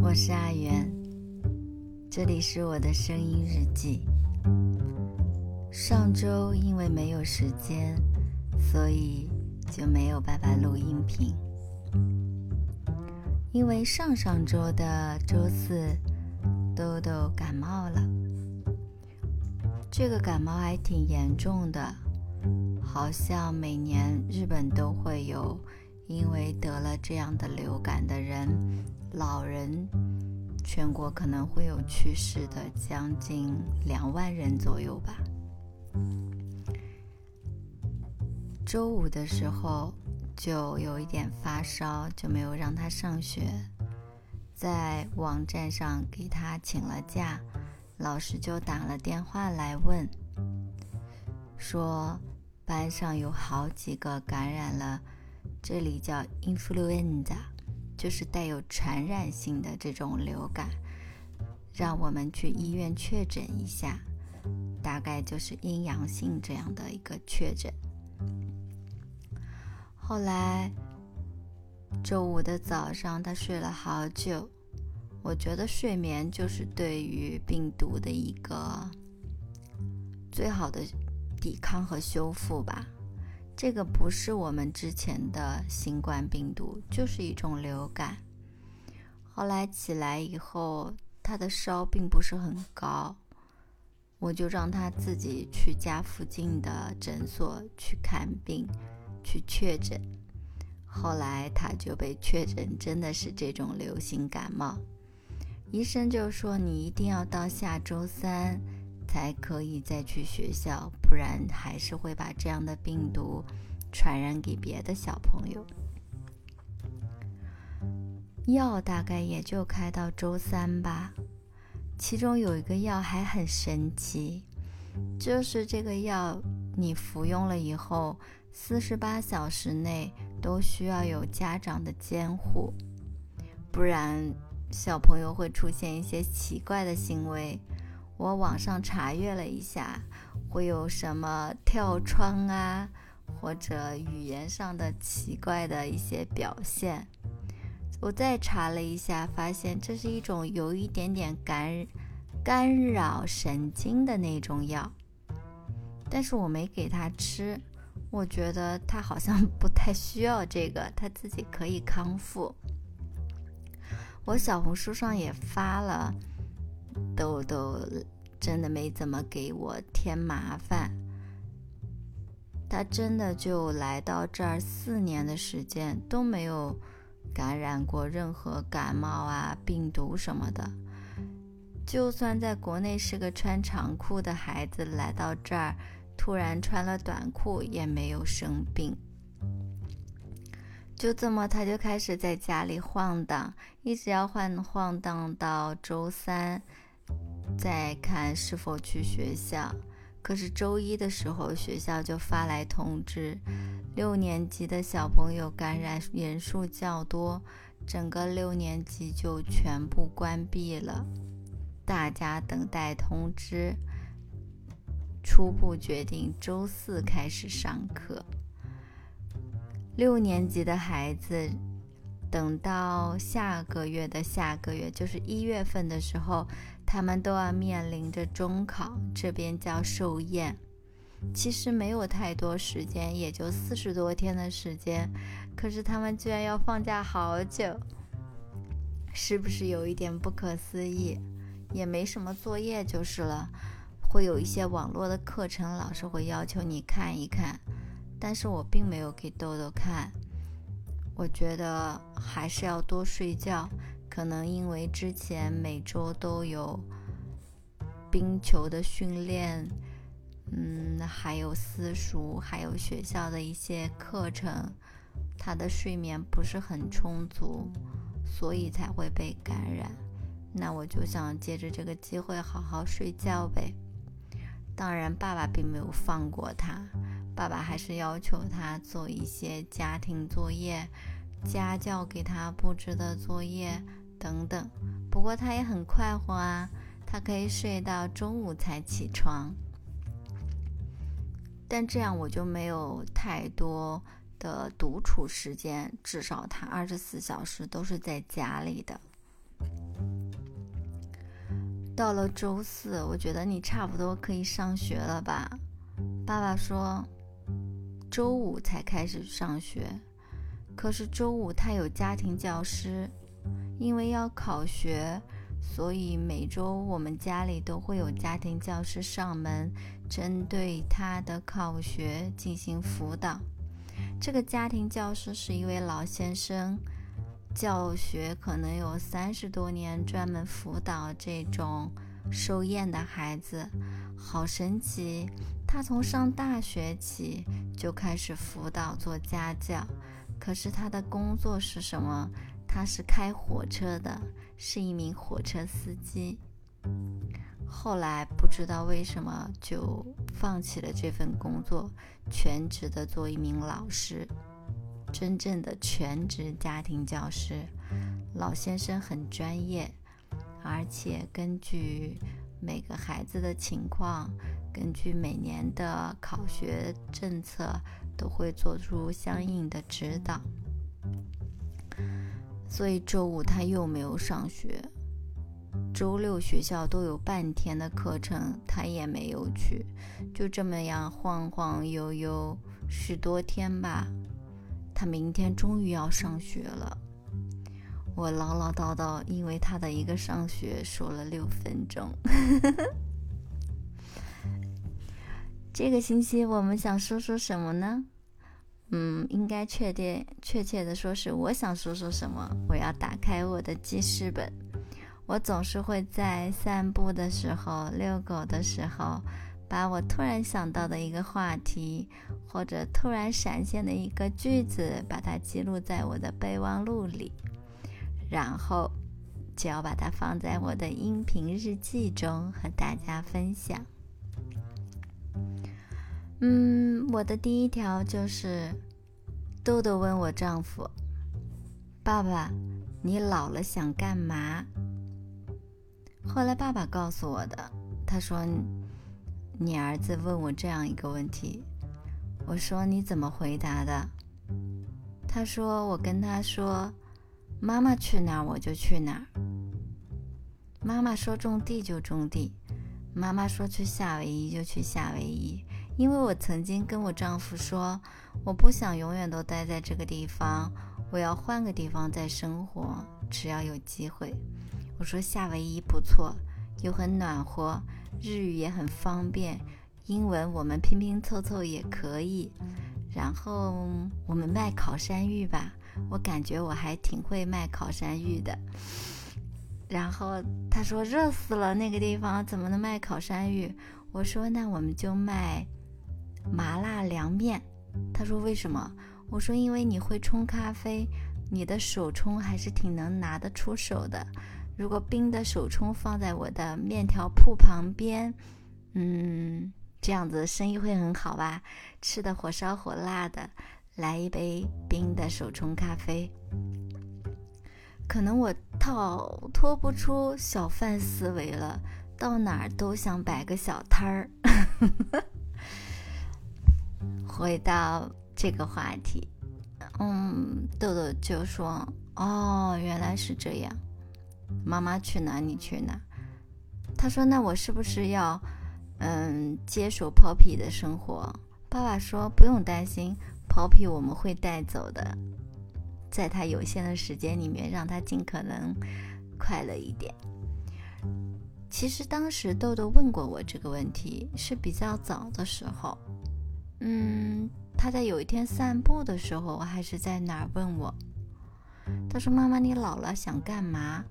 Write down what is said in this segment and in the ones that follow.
我是阿元，这里是我的声音日记。上周因为没有时间，所以就没有办法录音频。因为上上周的周四，豆豆感冒了，这个感冒还挺严重的，好像每年日本都会有因为得了这样的流感的人。老人，全国可能会有去世的将近两万人左右吧。周五的时候就有一点发烧，就没有让他上学，在网站上给他请了假，老师就打了电话来问，说班上有好几个感染了，这里叫 influenza。就是带有传染性的这种流感，让我们去医院确诊一下，大概就是阴阳性这样的一个确诊。后来周五的早上，他睡了好久。我觉得睡眠就是对于病毒的一个最好的抵抗和修复吧。这个不是我们之前的新冠病毒，就是一种流感。后来起来以后，他的烧并不是很高，我就让他自己去家附近的诊所去看病，去确诊。后来他就被确诊真的是这种流行感冒，医生就说你一定要到下周三。才可以再去学校，不然还是会把这样的病毒传染给别的小朋友。药大概也就开到周三吧，其中有一个药还很神奇，就是这个药你服用了以后，四十八小时内都需要有家长的监护，不然小朋友会出现一些奇怪的行为。我网上查阅了一下，会有什么跳窗啊，或者语言上的奇怪的一些表现。我再查了一下，发现这是一种有一点点干干扰神经的那种药，但是我没给他吃，我觉得他好像不太需要这个，他自己可以康复。我小红书上也发了。豆豆真的没怎么给我添麻烦，他真的就来到这儿四年的时间都没有感染过任何感冒啊、病毒什么的。就算在国内是个穿长裤的孩子，来到这儿突然穿了短裤也没有生病。就这么，他就开始在家里晃荡，一直要晃晃荡到周三。再看是否去学校，可是周一的时候，学校就发来通知，六年级的小朋友感染人数较多，整个六年级就全部关闭了。大家等待通知，初步决定周四开始上课。六年级的孩子。等到下个月的下个月，就是一月份的时候，他们都要面临着中考，这边叫寿宴。其实没有太多时间，也就四十多天的时间，可是他们居然要放假好久，是不是有一点不可思议？也没什么作业就是了，会有一些网络的课程，老师会要求你看一看，但是我并没有给豆豆看。我觉得还是要多睡觉，可能因为之前每周都有冰球的训练，嗯，还有私塾，还有学校的一些课程，他的睡眠不是很充足，所以才会被感染。那我就想借着这个机会好好睡觉呗。当然，爸爸并没有放过他。爸爸还是要求他做一些家庭作业、家教给他布置的作业等等。不过他也很快活啊，他可以睡到中午才起床。但这样我就没有太多的独处时间，至少他二十四小时都是在家里的。到了周四，我觉得你差不多可以上学了吧？爸爸说，周五才开始上学。可是周五他有家庭教师，因为要考学，所以每周我们家里都会有家庭教师上门，针对他的考学进行辅导。这个家庭教师是一位老先生。教学可能有三十多年，专门辅导这种受厌的孩子，好神奇！他从上大学起就开始辅导做家教，可是他的工作是什么？他是开火车的，是一名火车司机。后来不知道为什么就放弃了这份工作，全职的做一名老师。真正的全职家庭教师，老先生很专业，而且根据每个孩子的情况，根据每年的考学政策，都会做出相应的指导。所以周五他又没有上学，周六学校都有半天的课程，他也没有去，就这么样晃晃悠悠十多天吧。他明天终于要上学了，我唠唠叨叨，因为他的一个上学说了六分钟。这个星期我们想说说什么呢？嗯，应该确定确切的说是我想说说什么。我要打开我的记事本，我总是会在散步的时候、遛狗的时候。把我突然想到的一个话题，或者突然闪现的一个句子，把它记录在我的备忘录里，然后就要把它放在我的音频日记中和大家分享。嗯，我的第一条就是，豆豆问我丈夫：“爸爸，你老了想干嘛？”后来爸爸告诉我的，他说。你儿子问我这样一个问题，我说你怎么回答的？他说我跟他说，妈妈去哪儿我就去哪儿。妈妈说种地就种地，妈妈说去夏威夷就去夏威夷。因为我曾经跟我丈夫说，我不想永远都待在这个地方，我要换个地方再生活，只要有机会。我说夏威夷不错，又很暖和。日语也很方便，英文我们拼拼凑凑也可以。然后我们卖烤山芋吧，我感觉我还挺会卖烤山芋的。然后他说热死了，那个地方怎么能卖烤山芋？我说那我们就卖麻辣凉面。他说为什么？我说因为你会冲咖啡，你的手冲还是挺能拿得出手的。如果冰的手冲放在我的面条铺旁边，嗯，这样子生意会很好吧？吃的火烧火辣的，来一杯冰的手冲咖啡。可能我逃脱不出小贩思维了，到哪儿都想摆个小摊儿。回到这个话题，嗯，豆豆就说：“哦，原来是这样。”妈妈去哪，你去哪。他说：“那我是不是要，嗯，接手 Poppy 的生活？”爸爸说：“不用担心，Poppy 我们会带走的，在他有限的时间里面，让他尽可能快乐一点。”其实当时豆豆问过我这个问题，是比较早的时候。嗯，他在有一天散步的时候，还是在哪儿问我？他说：“妈妈，你老了想干嘛？”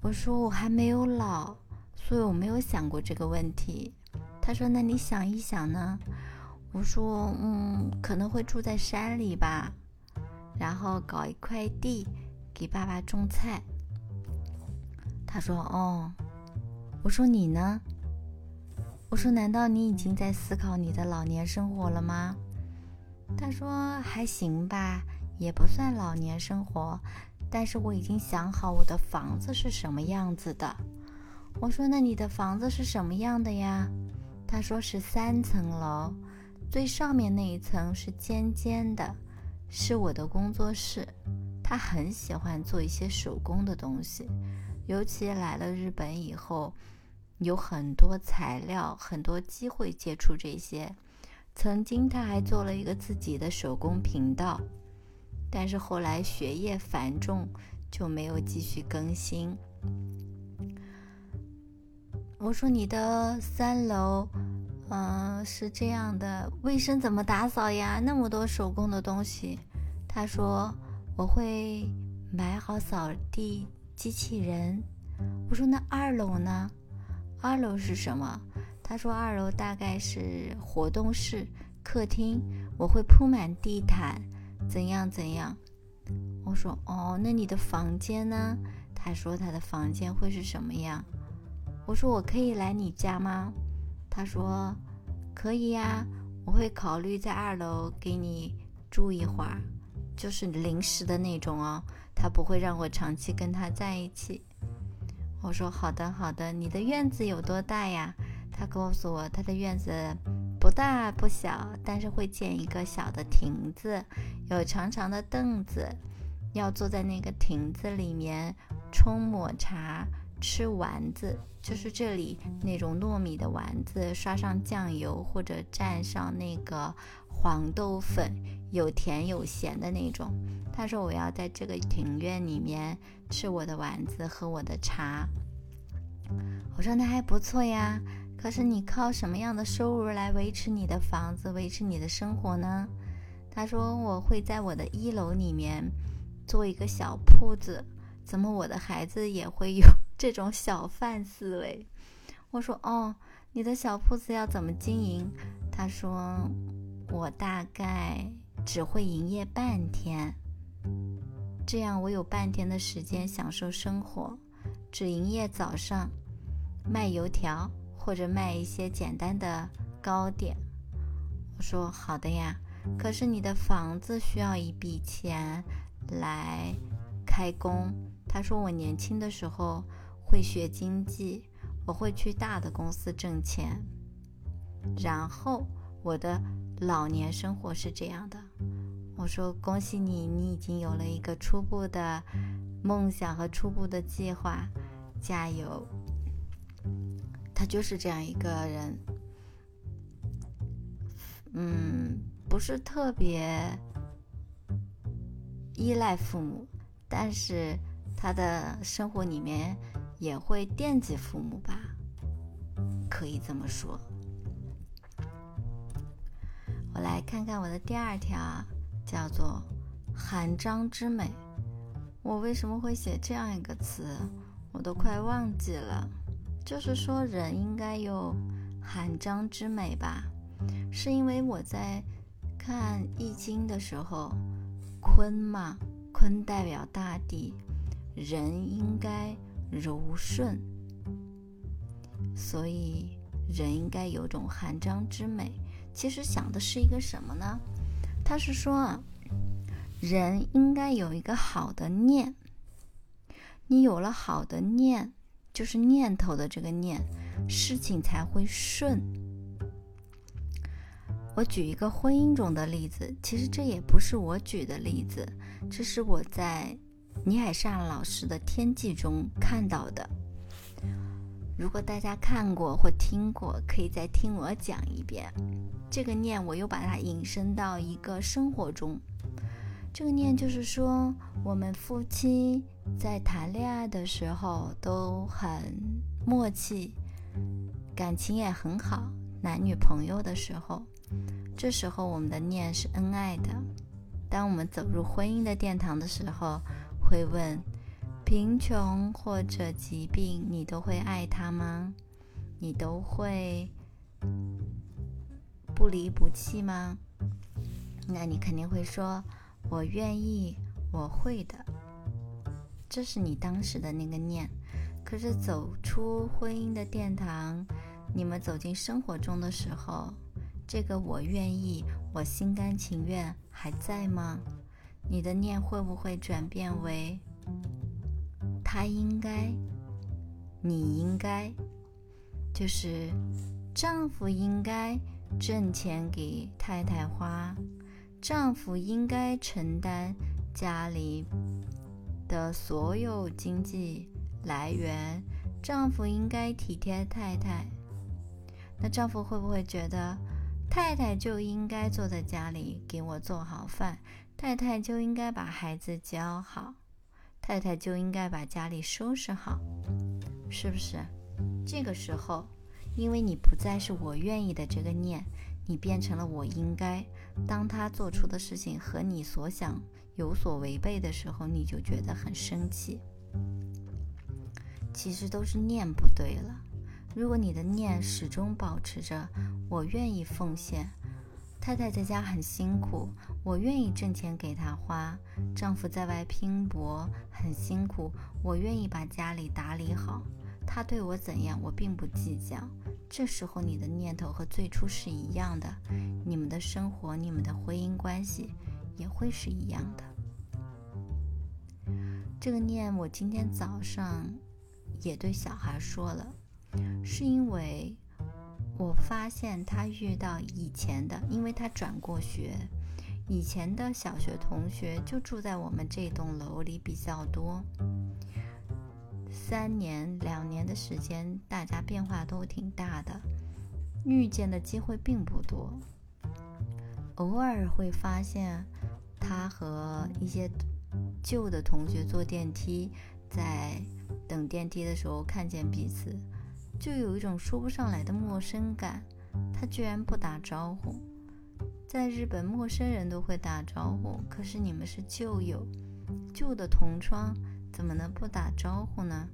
我说我还没有老，所以我没有想过这个问题。他说：“那你想一想呢？”我说：“嗯，可能会住在山里吧，然后搞一块地给爸爸种菜。”他说：“哦。”我说：“你呢？”我说：“难道你已经在思考你的老年生活了吗？”他说：“还行吧，也不算老年生活。”但是我已经想好我的房子是什么样子的。我说：“那你的房子是什么样的呀？”他说：“是三层楼，最上面那一层是尖尖的，是我的工作室。他很喜欢做一些手工的东西，尤其来了日本以后，有很多材料，很多机会接触这些。曾经他还做了一个自己的手工频道，但是后来学业繁重，就没有继续更新。我说你的三楼，嗯，是这样的，卫生怎么打扫呀？那么多手工的东西。他说我会买好扫地机器人。我说那二楼呢？二楼是什么？他说二楼大概是活动室、客厅，我会铺满地毯，怎样怎样。我说哦，那你的房间呢？他说他的房间会是什么样？我说我可以来你家吗？他说可以呀，我会考虑在二楼给你住一会儿，就是临时的那种哦。他不会让我长期跟他在一起。我说好的好的，你的院子有多大呀？他告诉我他的院子不大不小，但是会建一个小的亭子，有长长的凳子，要坐在那个亭子里面冲抹茶。吃丸子，就是这里那种糯米的丸子，刷上酱油或者蘸上那个黄豆粉，有甜有咸的那种。他说我要在这个庭院里面吃我的丸子，喝我的茶。我说那还不错呀，可是你靠什么样的收入来维持你的房子，维持你的生活呢？他说我会在我的一楼里面做一个小铺子。怎么我的孩子也会有？这种小贩思维，我说哦，你的小铺子要怎么经营？他说我大概只会营业半天，这样我有半天的时间享受生活，只营业早上，卖油条或者卖一些简单的糕点。我说好的呀，可是你的房子需要一笔钱来开工。他说我年轻的时候。会学经济，我会去大的公司挣钱，然后我的老年生活是这样的。我说恭喜你，你已经有了一个初步的梦想和初步的计划，加油！他就是这样一个人，嗯，不是特别依赖父母，但是他的生活里面。也会惦记父母吧，可以这么说。来看看我的第二条，叫做“含章之美”。我为什么会写这样一个词？我都快忘记了。就是说，人应该有含章之美吧？是因为我在看《易经》的时候，坤嘛，坤代表大地，人应该。柔顺，所以人应该有种含章之美。其实想的是一个什么呢？他是说啊，人应该有一个好的念。你有了好的念，就是念头的这个念，事情才会顺。我举一个婚姻中的例子，其实这也不是我举的例子，这是我在。倪海善老师的《天际》中看到的，如果大家看过或听过，可以再听我讲一遍。这个念，我又把它引申到一个生活中。这个念就是说，我们夫妻在谈恋爱的时候都很默契，感情也很好，男女朋友的时候，这时候我们的念是恩爱的。当我们走入婚姻的殿堂的时候，会问：贫穷或者疾病，你都会爱他吗？你都会不离不弃吗？那你肯定会说：我愿意，我会的。这是你当时的那个念。可是走出婚姻的殿堂，你们走进生活中的时候，这个我愿意，我心甘情愿还在吗？你的念会不会转变为他应该，你应该，就是丈夫应该挣钱给太太花，丈夫应该承担家里的所有经济来源，丈夫应该体贴太太。那丈夫会不会觉得太太就应该坐在家里给我做好饭，太太就应该把孩子教好，太太就应该把家里收拾好，是不是？这个时候，因为你不再是我愿意的这个念，你变成了我应该。当他做出的事情和你所想有所违背的时候，你就觉得很生气。其实都是念不对了。如果你的念始终保持着“我愿意奉献”，太太在家很辛苦，我愿意挣钱给她花；丈夫在外拼搏很辛苦，我愿意把家里打理好。他对我怎样，我并不计较。这时候你的念头和最初是一样的，你们的生活、你们的婚姻关系也会是一样的。这个念，我今天早上也对小孩说了。是因为我发现他遇到以前的，因为他转过学，以前的小学同学就住在我们这栋楼里比较多。三年两年的时间，大家变化都挺大的，遇见的机会并不多。偶尔会发现他和一些旧的同学坐电梯，在等电梯的时候看见彼此。就有一种说不上来的陌生感，他居然不打招呼。在日本，陌生人都会打招呼，可是你们是旧友，旧的同窗，怎么能不打招呼呢？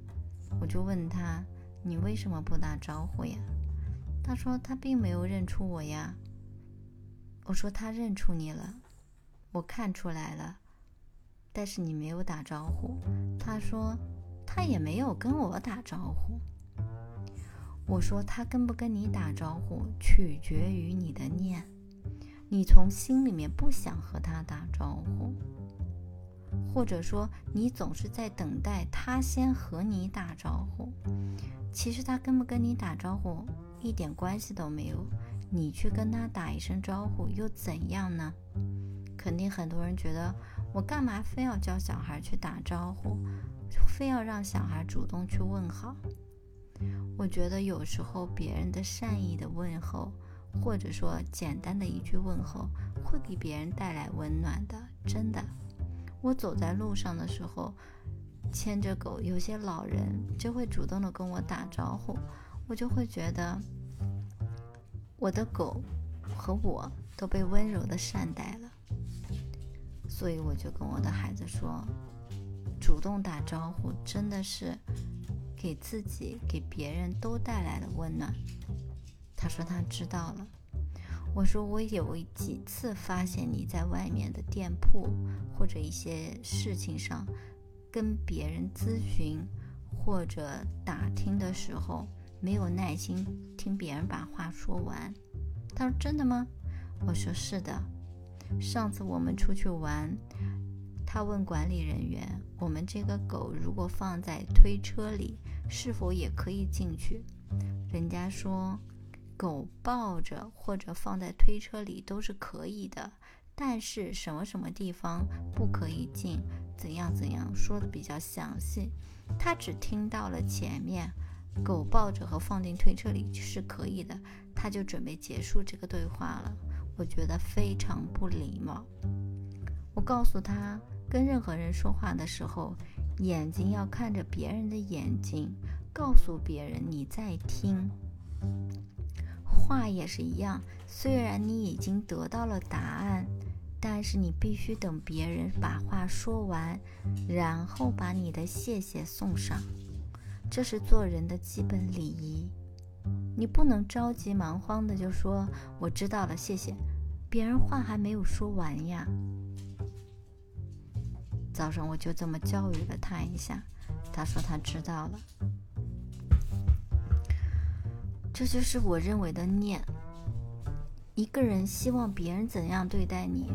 我就问他：“你为什么不打招呼呀？”他说：“他并没有认出我呀。”我说：“他认出你了，我看出来了，但是你没有打招呼。”他说：“他也没有跟我打招呼。”我说他跟不跟你打招呼，取决于你的念。你从心里面不想和他打招呼，或者说你总是在等待他先和你打招呼。其实他跟不跟你打招呼一点关系都没有，你去跟他打一声招呼又怎样呢？肯定很多人觉得我干嘛非要教小孩去打招呼，非要让小孩主动去问好。我觉得有时候别人的善意的问候，或者说简单的一句问候，会给别人带来温暖的。真的，我走在路上的时候，牵着狗，有些老人就会主动的跟我打招呼，我就会觉得我的狗和我都被温柔的善待了。所以我就跟我的孩子说，主动打招呼真的是。给自己、给别人都带来了温暖。他说他知道了。我说我有几次发现你在外面的店铺或者一些事情上跟别人咨询或者打听的时候，没有耐心听别人把话说完。他说真的吗？我说是的。上次我们出去玩。他问管理人员：“我们这个狗如果放在推车里，是否也可以进去？”人家说：“狗抱着或者放在推车里都是可以的，但是什么什么地方不可以进，怎样怎样说的比较详细。”他只听到了前面，狗抱着和放进推车里是可以的，他就准备结束这个对话了。我觉得非常不礼貌。我告诉他。跟任何人说话的时候，眼睛要看着别人的眼睛，告诉别人你在听。话也是一样，虽然你已经得到了答案，但是你必须等别人把话说完，然后把你的谢谢送上。这是做人的基本礼仪。你不能着急忙慌的就说我知道了，谢谢。别人话还没有说完呀。早上我就这么教育了他一下，他说他知道了。这就是我认为的念。一个人希望别人怎样对待你，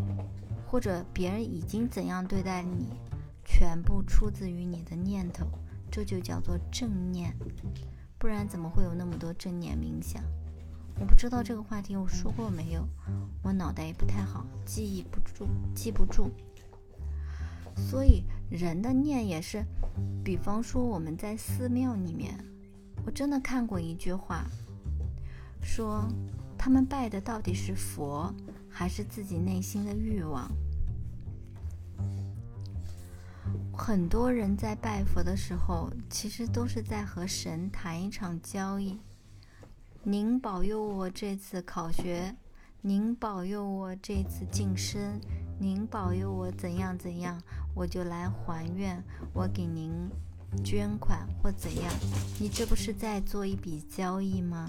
或者别人已经怎样对待你，全部出自于你的念头，这就叫做正念。不然怎么会有那么多正念冥想？我不知道这个话题我说过没有，我脑袋也不太好，记忆不住，记不住。所以，人的念也是，比方说我们在寺庙里面，我真的看过一句话，说他们拜的到底是佛，还是自己内心的欲望？很多人在拜佛的时候，其实都是在和神谈一场交易。您保佑我这次考学，您保佑我这次晋升，您保佑我怎样怎样，我就来还愿，我给您捐款或怎样。你这不是在做一笔交易吗？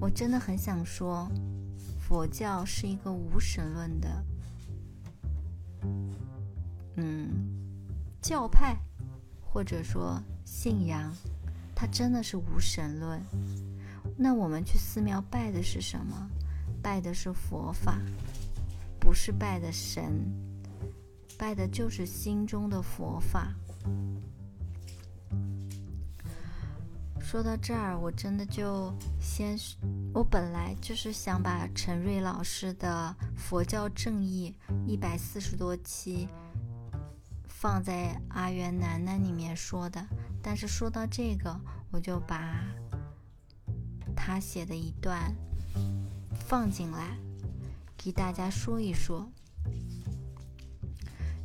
我真的很想说，佛教是一个无神论的。嗯，教派或者说信仰，它真的是无神论。那我们去寺庙拜的是什么？拜的是佛法，不是拜的神，拜的就是心中的佛法。说到这儿，我真的就先，我本来就是想把陈瑞老师的《佛教正义》一百四十多期。放在阿元楠楠里面说的，但是说到这个，我就把他写的一段放进来，给大家说一说。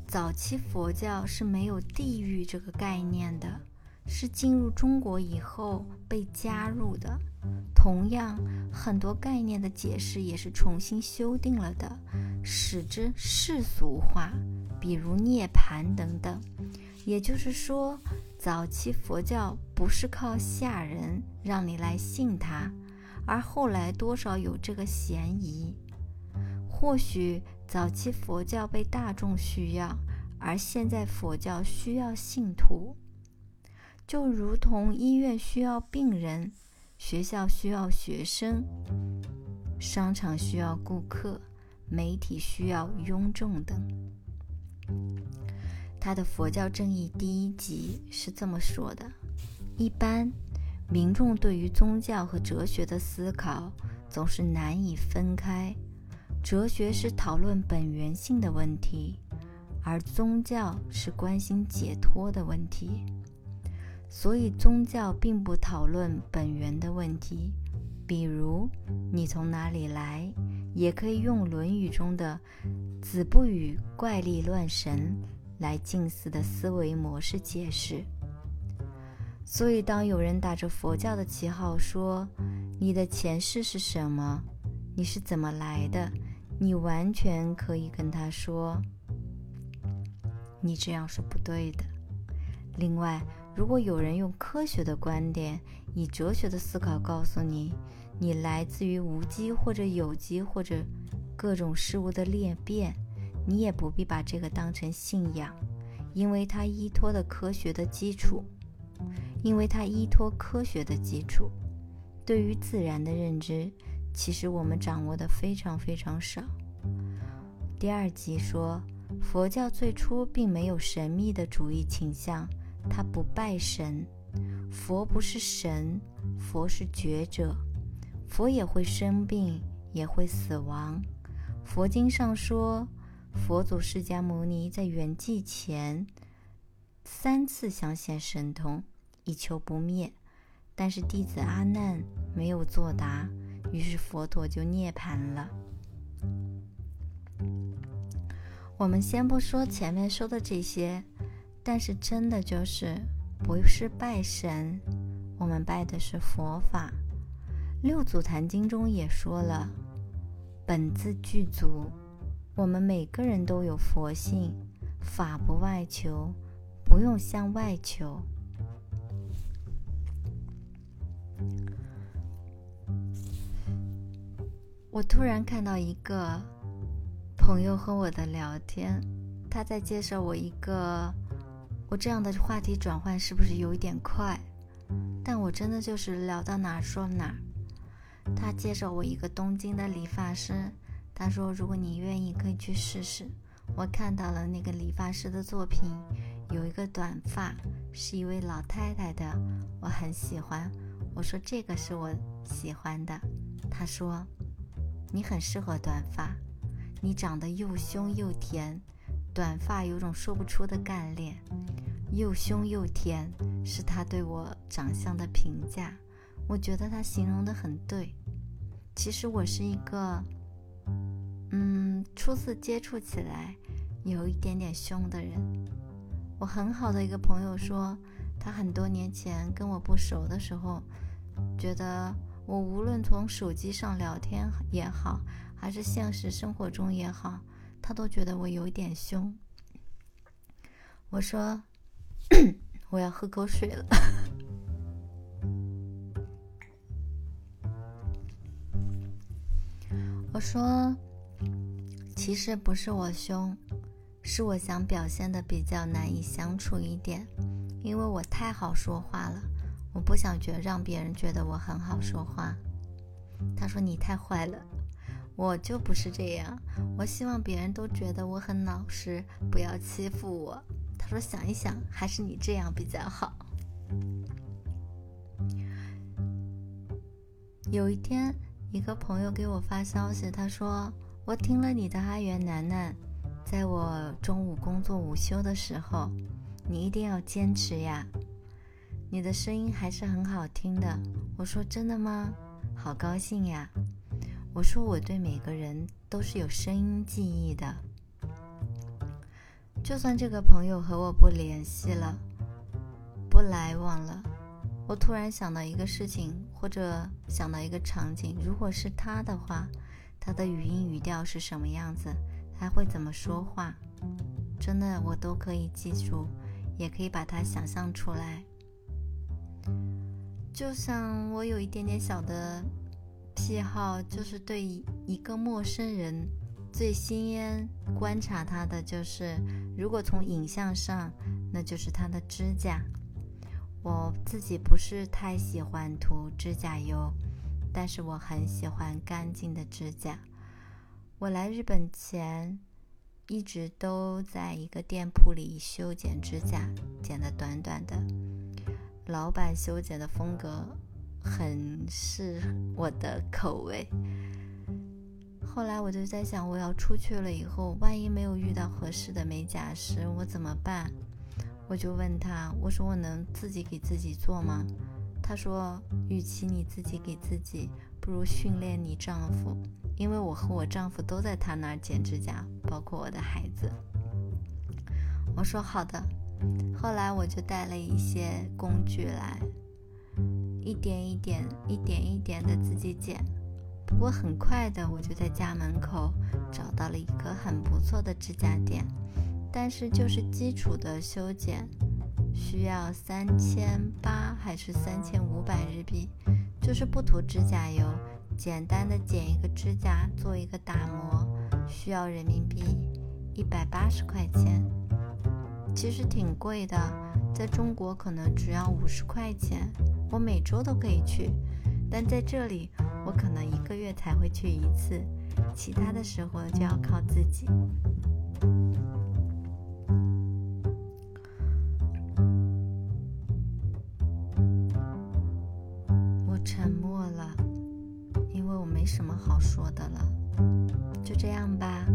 早期佛教是没有地狱这个概念的，是进入中国以后被加入的。同样，很多概念的解释也是重新修订了的，使之世俗化。比如涅槃等等，也就是说，早期佛教不是靠吓人让你来信它，而后来多少有这个嫌疑。或许早期佛教被大众需要，而现在佛教需要信徒，就如同医院需要病人，学校需要学生，商场需要顾客，媒体需要庸众等。他的《佛教正义》第一集是这么说的：一般民众对于宗教和哲学的思考总是难以分开。哲学是讨论本源性的问题，而宗教是关心解脱的问题。所以，宗教并不讨论本源的问题，比如你从哪里来，也可以用《论语》中的“子不语怪力乱神”。来近似的思维模式解释。所以，当有人打着佛教的旗号说“你的前世是什么？你是怎么来的？”你完全可以跟他说：“你这样是不对的。”另外，如果有人用科学的观点、以哲学的思考告诉你，你来自于无机或者有机或者各种事物的裂变。你也不必把这个当成信仰，因为它依托的科学的基础，因为它依托科学的基础。对于自然的认知，其实我们掌握的非常非常少。第二集说，佛教最初并没有神秘的主义倾向，它不拜神，佛不是神，佛是觉者，佛也会生病，也会死亡。佛经上说。佛祖释迦牟尼在圆寂前三次想显神通，以求不灭，但是弟子阿难没有作答，于是佛陀就涅槃了。我们先不说前面说的这些，但是真的就是不是拜神，我们拜的是佛法。六祖坛经中也说了，本自具足。我们每个人都有佛性，法不外求，不用向外求。我突然看到一个朋友和我的聊天，他在介绍我一个，我这样的话题转换是不是有一点快？但我真的就是聊到哪说哪。他介绍我一个东京的理发师。他说：“如果你愿意，可以去试试。”我看到了那个理发师的作品，有一个短发，是一位老太太的，我很喜欢。我说：“这个是我喜欢的。”他说：“你很适合短发，你长得又凶又甜，短发有种说不出的干练，又凶又甜，是他对我长相的评价。我觉得他形容的很对。其实我是一个，嗯，初次接触起来有一点点凶的人。我很好的一个朋友说，他很多年前跟我不熟的时候，觉得我无论从手机上聊天也好，还是现实生活中也好，他都觉得我有一点凶。我说，我要喝口水了。我说，其实不是我凶，是我想表现的比较难以相处一点，因为我太好说话了，我不想觉让别人觉得我很好说话。他说你太坏了，我就不是这样，我希望别人都觉得我很老实，不要欺负我。他说想一想，还是你这样比较好。有一天。一个朋友给我发消息，他说：“我听了你的阿元楠楠，在我中午工作午休的时候，你一定要坚持呀，你的声音还是很好听的。”我说：“真的吗？好高兴呀！”我说：“我对每个人都是有声音记忆的，就算这个朋友和我不联系了，不来往了。”我突然想到一个事情，或者想到一个场景，如果是他的话，他的语音语调是什么样子？他会怎么说话？真的，我都可以记住，也可以把它想象出来。就像我有一点点小的癖好，就是对一个陌生人，最先观察他的就是，如果从影像上，那就是他的指甲。我自己不是太喜欢涂指甲油，但是我很喜欢干净的指甲。我来日本前，一直都在一个店铺里修剪指甲，剪的短短的。老板修剪的风格很是我的口味。后来我就在想，我要出去了以后，万一没有遇到合适的美甲师，我怎么办？我就问他，我说我能自己给自己做吗？他说，与其你自己给自己，不如训练你丈夫，因为我和我丈夫都在他那儿剪指甲，包括我的孩子。我说好的。后来我就带了一些工具来，一点一点、一点一点的自己剪。不过很快的，我就在家门口找到了一个很不错的指甲店。但是就是基础的修剪，需要三千八还是三千五百日币？就是不涂指甲油，简单的剪一个指甲，做一个打磨，需要人民币一百八十块钱。其实挺贵的，在中国可能只要五十块钱，我每周都可以去。但在这里，我可能一个月才会去一次，其他的时候就要靠自己。我沉默了，因为我没什么好说的了？就这样吧。